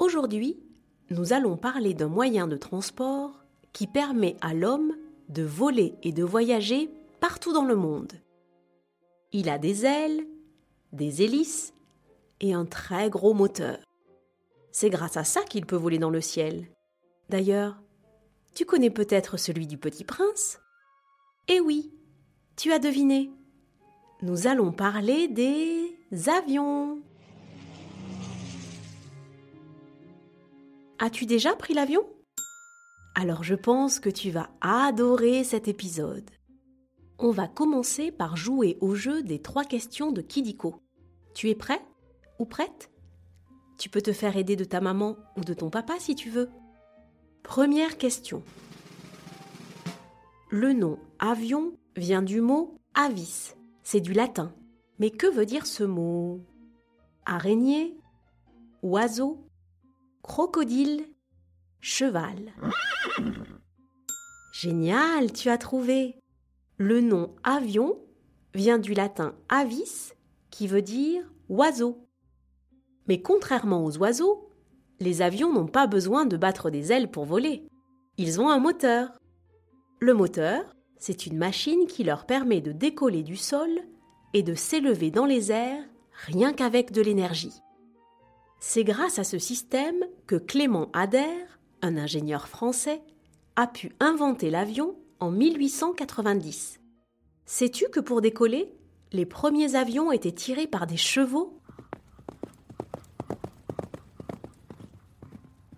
Aujourd'hui, nous allons parler d'un moyen de transport qui permet à l'homme de voler et de voyager partout dans le monde. Il a des ailes, des hélices et un très gros moteur. C'est grâce à ça qu'il peut voler dans le ciel. D'ailleurs, tu connais peut-être celui du petit prince? Eh oui, tu as deviné. Nous allons parler des avions. As-tu déjà pris l'avion? Alors je pense que tu vas adorer cet épisode. On va commencer par jouer au jeu des trois questions de Kidiko. Tu es prêt ou prête? Tu peux te faire aider de ta maman ou de ton papa si tu veux. Première question. Le nom avion vient du mot avis. C'est du latin. Mais que veut dire ce mot? Araignée? Oiseau? Crocodile, cheval. Génial, tu as trouvé. Le nom avion vient du latin avis qui veut dire oiseau. Mais contrairement aux oiseaux, les avions n'ont pas besoin de battre des ailes pour voler. Ils ont un moteur. Le moteur, c'est une machine qui leur permet de décoller du sol et de s'élever dans les airs rien qu'avec de l'énergie. C'est grâce à ce système que Clément Ader, un ingénieur français, a pu inventer l'avion en 1890. Sais-tu que pour décoller, les premiers avions étaient tirés par des chevaux?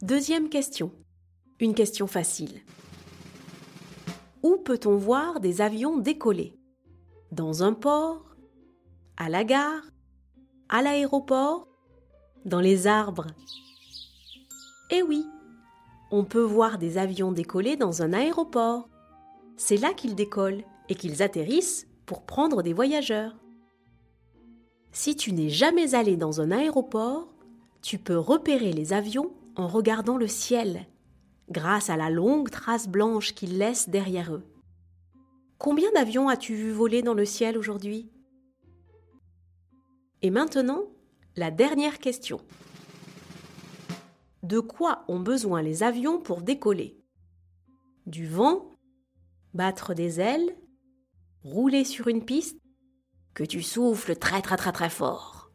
Deuxième question. Une question facile. Où peut-on voir des avions décoller? Dans un port À la gare À l'aéroport dans les arbres. Eh oui, on peut voir des avions décoller dans un aéroport. C'est là qu'ils décollent et qu'ils atterrissent pour prendre des voyageurs. Si tu n'es jamais allé dans un aéroport, tu peux repérer les avions en regardant le ciel, grâce à la longue trace blanche qu'ils laissent derrière eux. Combien d'avions as-tu vu voler dans le ciel aujourd'hui? Et maintenant, la dernière question. De quoi ont besoin les avions pour décoller? Du vent Battre des ailes Rouler sur une piste? Que tu souffles très très très très fort.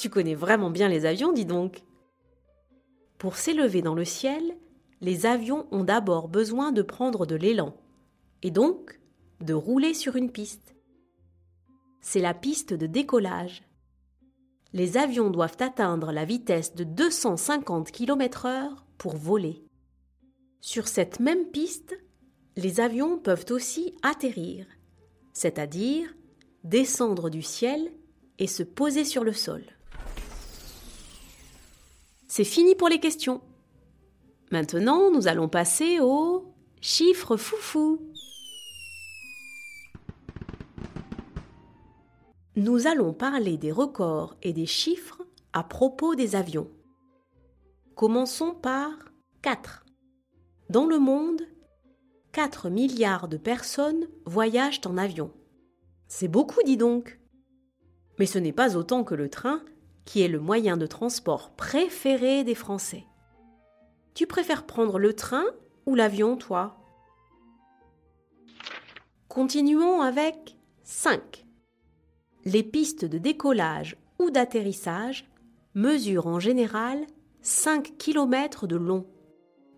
Tu connais vraiment bien les avions, dis donc. Pour s'élever dans le ciel, les avions ont d'abord besoin de prendre de l'élan, et donc de rouler sur une piste c'est la piste de décollage. Les avions doivent atteindre la vitesse de 250 km/h pour voler. Sur cette même piste, les avions peuvent aussi atterrir, c'est-à-dire descendre du ciel et se poser sur le sol. C'est fini pour les questions. Maintenant, nous allons passer aux chiffres foufou. Nous allons parler des records et des chiffres à propos des avions. Commençons par 4. Dans le monde, 4 milliards de personnes voyagent en avion. C'est beaucoup, dis donc. Mais ce n'est pas autant que le train, qui est le moyen de transport préféré des Français. Tu préfères prendre le train ou l'avion, toi? Continuons avec 5 les pistes de décollage ou d'atterrissage mesurent en général 5 km de long.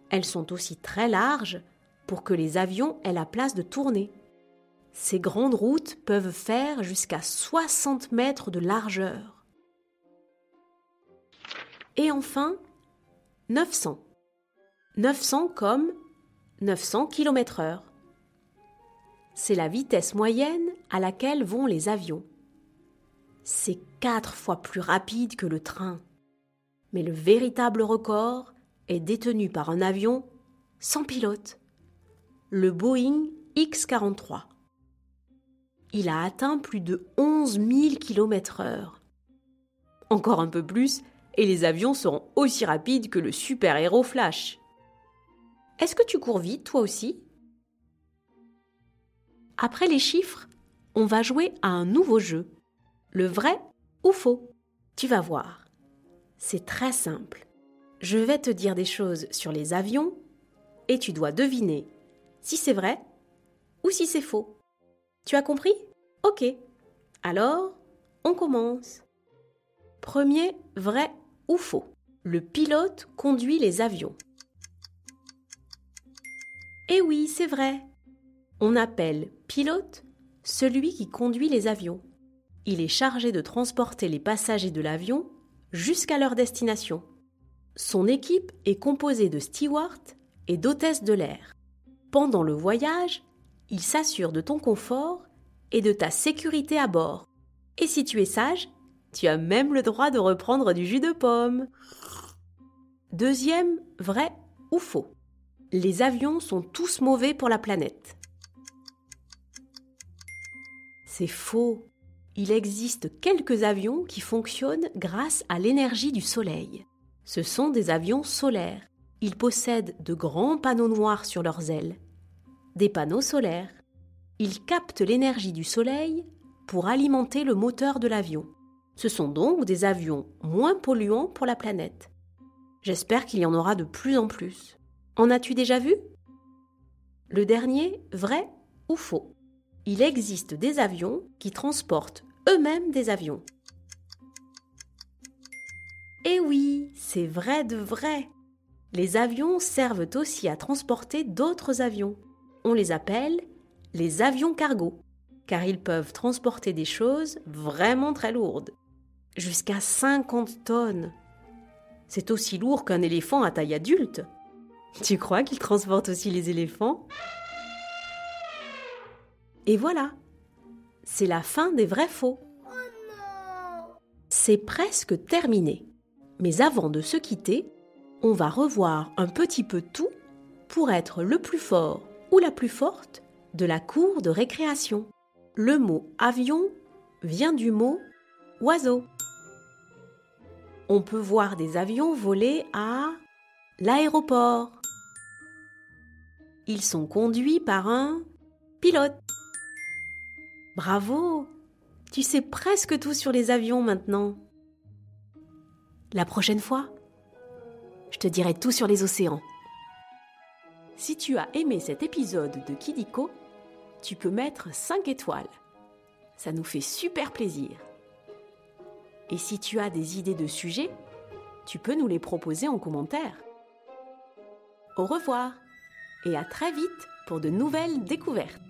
Elles sont aussi très larges pour que les avions aient la place de tourner. Ces grandes routes peuvent faire jusqu'à 60 mètres de largeur. Et enfin, 900. 900 comme 900 km/h. C'est la vitesse moyenne à laquelle vont les avions c'est quatre fois plus rapide que le train. Mais le véritable record est détenu par un avion sans pilote, le Boeing X-43. Il a atteint plus de 11 000 km/h. Encore un peu plus, et les avions seront aussi rapides que le super-héros Flash. Est-ce que tu cours vite, toi aussi? Après les chiffres, on va jouer à un nouveau jeu. Le vrai ou faux Tu vas voir. C'est très simple. Je vais te dire des choses sur les avions et tu dois deviner si c'est vrai ou si c'est faux. Tu as compris? Ok. Alors, on commence. Premier, vrai ou faux Le pilote conduit les avions. Eh oui, c'est vrai. On appelle pilote celui qui conduit les avions. Il est chargé de transporter les passagers de l'avion jusqu'à leur destination. Son équipe est composée de stewards et d'hôtesses de l'air. Pendant le voyage, il s'assure de ton confort et de ta sécurité à bord. Et si tu es sage, tu as même le droit de reprendre du jus de pomme. Deuxième, vrai ou faux Les avions sont tous mauvais pour la planète. C'est faux. Il existe quelques avions qui fonctionnent grâce à l'énergie du Soleil. Ce sont des avions solaires. Ils possèdent de grands panneaux noirs sur leurs ailes. Des panneaux solaires. Ils captent l'énergie du Soleil pour alimenter le moteur de l'avion. Ce sont donc des avions moins polluants pour la planète. J'espère qu'il y en aura de plus en plus. En as-tu déjà vu? Le dernier, vrai ou faux? Il existe des avions qui transportent eux-mêmes des avions. Eh oui, c'est vrai de vrai. Les avions servent aussi à transporter d'autres avions. On les appelle les avions cargo, car ils peuvent transporter des choses vraiment très lourdes. Jusqu'à 50 tonnes. C'est aussi lourd qu'un éléphant à taille adulte. Tu crois qu'ils transportent aussi les éléphants? Et voilà, c'est la fin des vrais faux. c'est presque terminé. Mais avant de se quitter, on va revoir un petit peu tout pour être le plus fort ou la plus forte de la cour de récréation. Le mot avion vient du mot oiseau. On peut voir des avions voler à l'aéroport. Ils sont conduits par un pilote. Bravo Tu sais presque tout sur les avions maintenant. La prochaine fois, je te dirai tout sur les océans. Si tu as aimé cet épisode de Kidiko, tu peux mettre 5 étoiles. Ça nous fait super plaisir. Et si tu as des idées de sujets, tu peux nous les proposer en commentaire. Au revoir et à très vite pour de nouvelles découvertes.